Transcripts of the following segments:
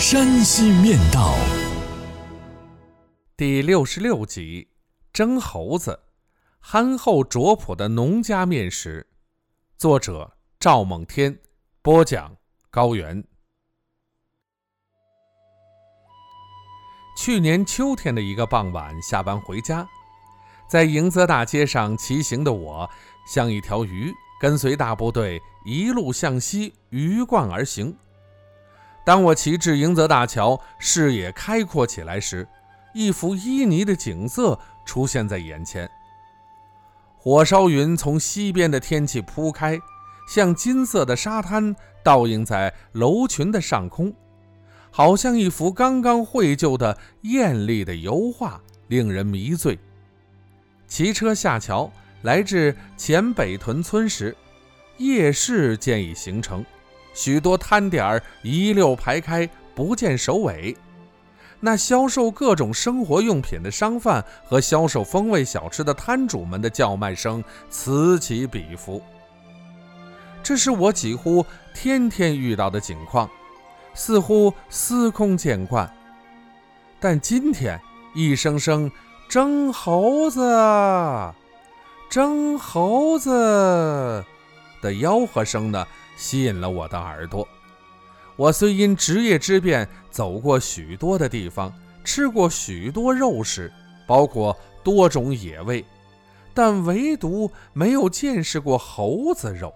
山西面道》第六十六集：蒸猴子，憨厚卓朴的农家面食。作者：赵梦天，播讲：高原。去年秋天的一个傍晚，下班回家，在迎泽大街上骑行的我，像一条鱼。跟随大部队一路向西鱼贯而行。当我骑至迎泽大桥，视野开阔起来时，一幅旖旎的景色出现在眼前。火烧云从西边的天气铺开，像金色的沙滩倒映在楼群的上空，好像一幅刚刚绘就的艳丽的油画，令人迷醉。骑车下桥。来至前北屯村时，夜市渐已形成，许多摊点儿一溜排开，不见首尾。那销售各种生活用品的商贩和销售风味小吃的摊主们的叫卖声此起彼伏。这是我几乎天天遇到的景况，似乎司空见惯。但今天，一声声蒸猴子。蒸猴子的吆喝声呢，吸引了我的耳朵。我虽因职业之便走过许多的地方，吃过许多肉食，包括多种野味，但唯独没有见识过猴子肉。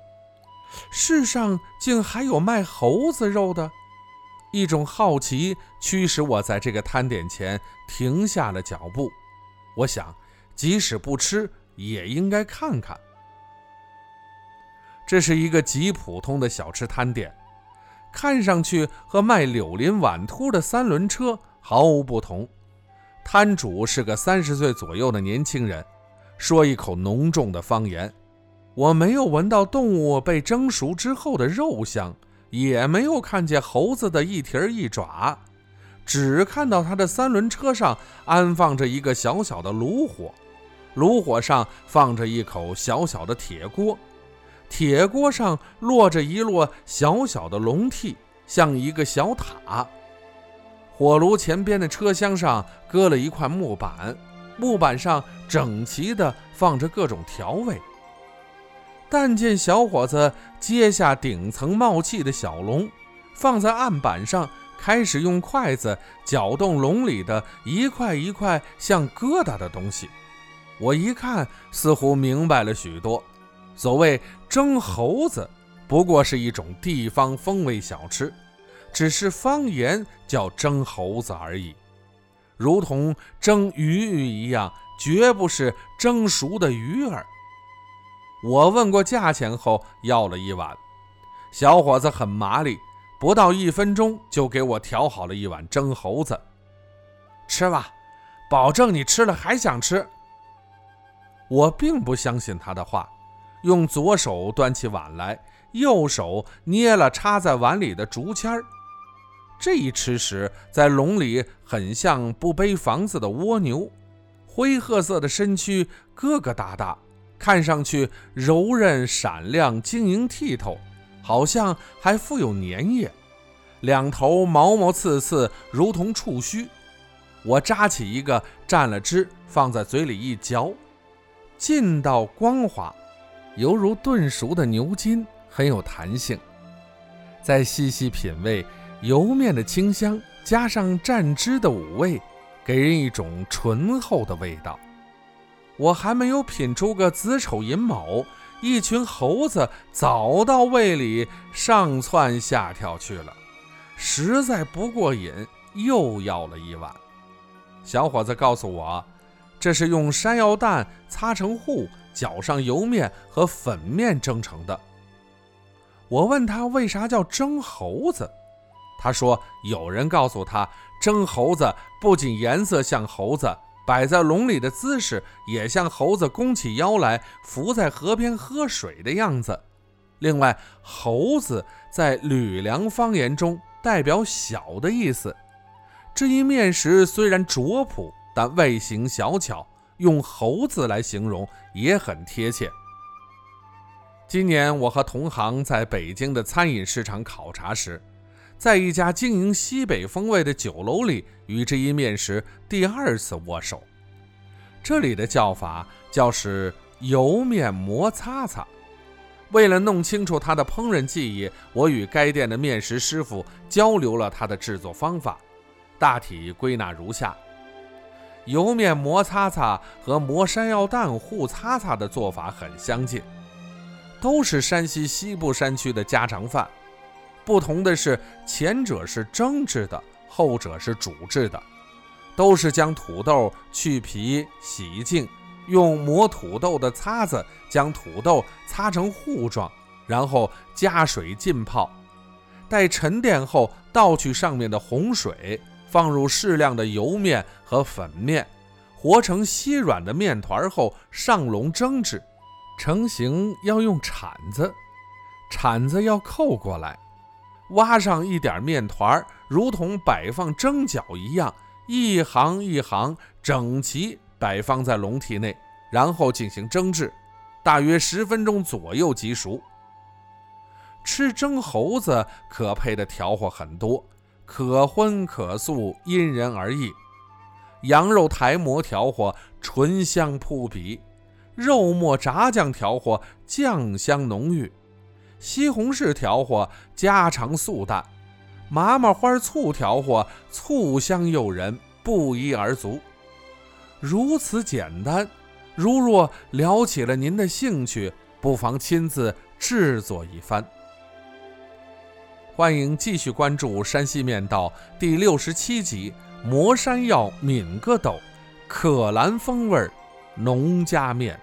世上竟还有卖猴子肉的！一种好奇驱使我在这个摊点前停下了脚步。我想，即使不吃。也应该看看。这是一个极普通的小吃摊点，看上去和卖柳林碗秃的三轮车毫无不同。摊主是个三十岁左右的年轻人，说一口浓重的方言。我没有闻到动物被蒸熟之后的肉香，也没有看见猴子的一蹄儿一爪，只看到他的三轮车上安放着一个小小的炉火。炉火上放着一口小小的铁锅，铁锅上落着一摞小小的笼屉，像一个小塔。火炉前边的车厢上搁了一块木板，木板上整齐地放着各种调味。但见小伙子揭下顶层冒气的小笼，放在案板上，开始用筷子搅动笼里的一块一块像疙瘩的东西。我一看，似乎明白了许多。所谓蒸猴子，不过是一种地方风味小吃，只是方言叫蒸猴子而已，如同蒸鱼一样，绝不是蒸熟的鱼儿。我问过价钱后，要了一碗。小伙子很麻利，不到一分钟就给我调好了一碗蒸猴子。吃吧，保证你吃了还想吃。我并不相信他的话，用左手端起碗来，右手捏了插在碗里的竹签儿。这一吃食，在笼里很像不背房子的蜗牛，灰褐色的身躯疙疙瘩瘩，看上去柔韧闪亮、晶莹剔透，好像还附有粘液，两头毛毛刺刺，如同触须。我扎起一个，蘸了汁，放在嘴里一嚼。劲道光滑，犹如炖熟的牛筋，很有弹性。再细细品味，油面的清香加上蘸汁的五味，给人一种醇厚的味道。我还没有品出个子丑寅卯，一群猴子早到胃里上窜下跳去了，实在不过瘾，又要了一碗。小伙子告诉我。这是用山药蛋擦成糊，搅上油面和粉面蒸成的。我问他为啥叫蒸猴子，他说，有人告诉他，蒸猴子不仅颜色像猴子，摆在笼里的姿势也像猴子弓起腰来伏在河边喝水的样子。另外，猴子在吕梁方言中代表小的意思。这一面食虽然拙朴，但外形小巧，用猴子来形容也很贴切。今年我和同行在北京的餐饮市场考察时，在一家经营西北风味的酒楼里，与这一面食第二次握手。这里的叫法叫是油面馍擦擦。为了弄清楚它的烹饪技艺，我与该店的面食师傅交流了它的制作方法，大体归纳如下：油面馍擦擦和磨山药蛋糊擦擦的做法很相近，都是山西西部山区的家常饭。不同的是，前者是蒸制的，后者是煮制的。都是将土豆去皮、洗净，用磨土豆的擦子将土豆擦成糊状，然后加水浸泡。待沉淀后，倒去上面的洪水，放入适量的油面和粉面，和成稀软的面团后上笼蒸制。成型要用铲子，铲子要扣过来。挖上一点面团，如同摆放蒸饺一样，一行一行整齐摆放在笼屉内，然后进行蒸制，大约十分钟左右即熟。吃蒸猴子可配的调和很多，可荤可素，因人而异。羊肉台馍调和醇香扑鼻，肉末炸酱调和酱香浓郁。西红柿调和家常素淡，麻麻花醋调和醋香诱人，不一而足。如此简单，如若撩起了您的兴趣，不妨亲自制作一番。欢迎继续关注《山西面道》第六十七集《磨山药抿个斗》，可兰风味农家面。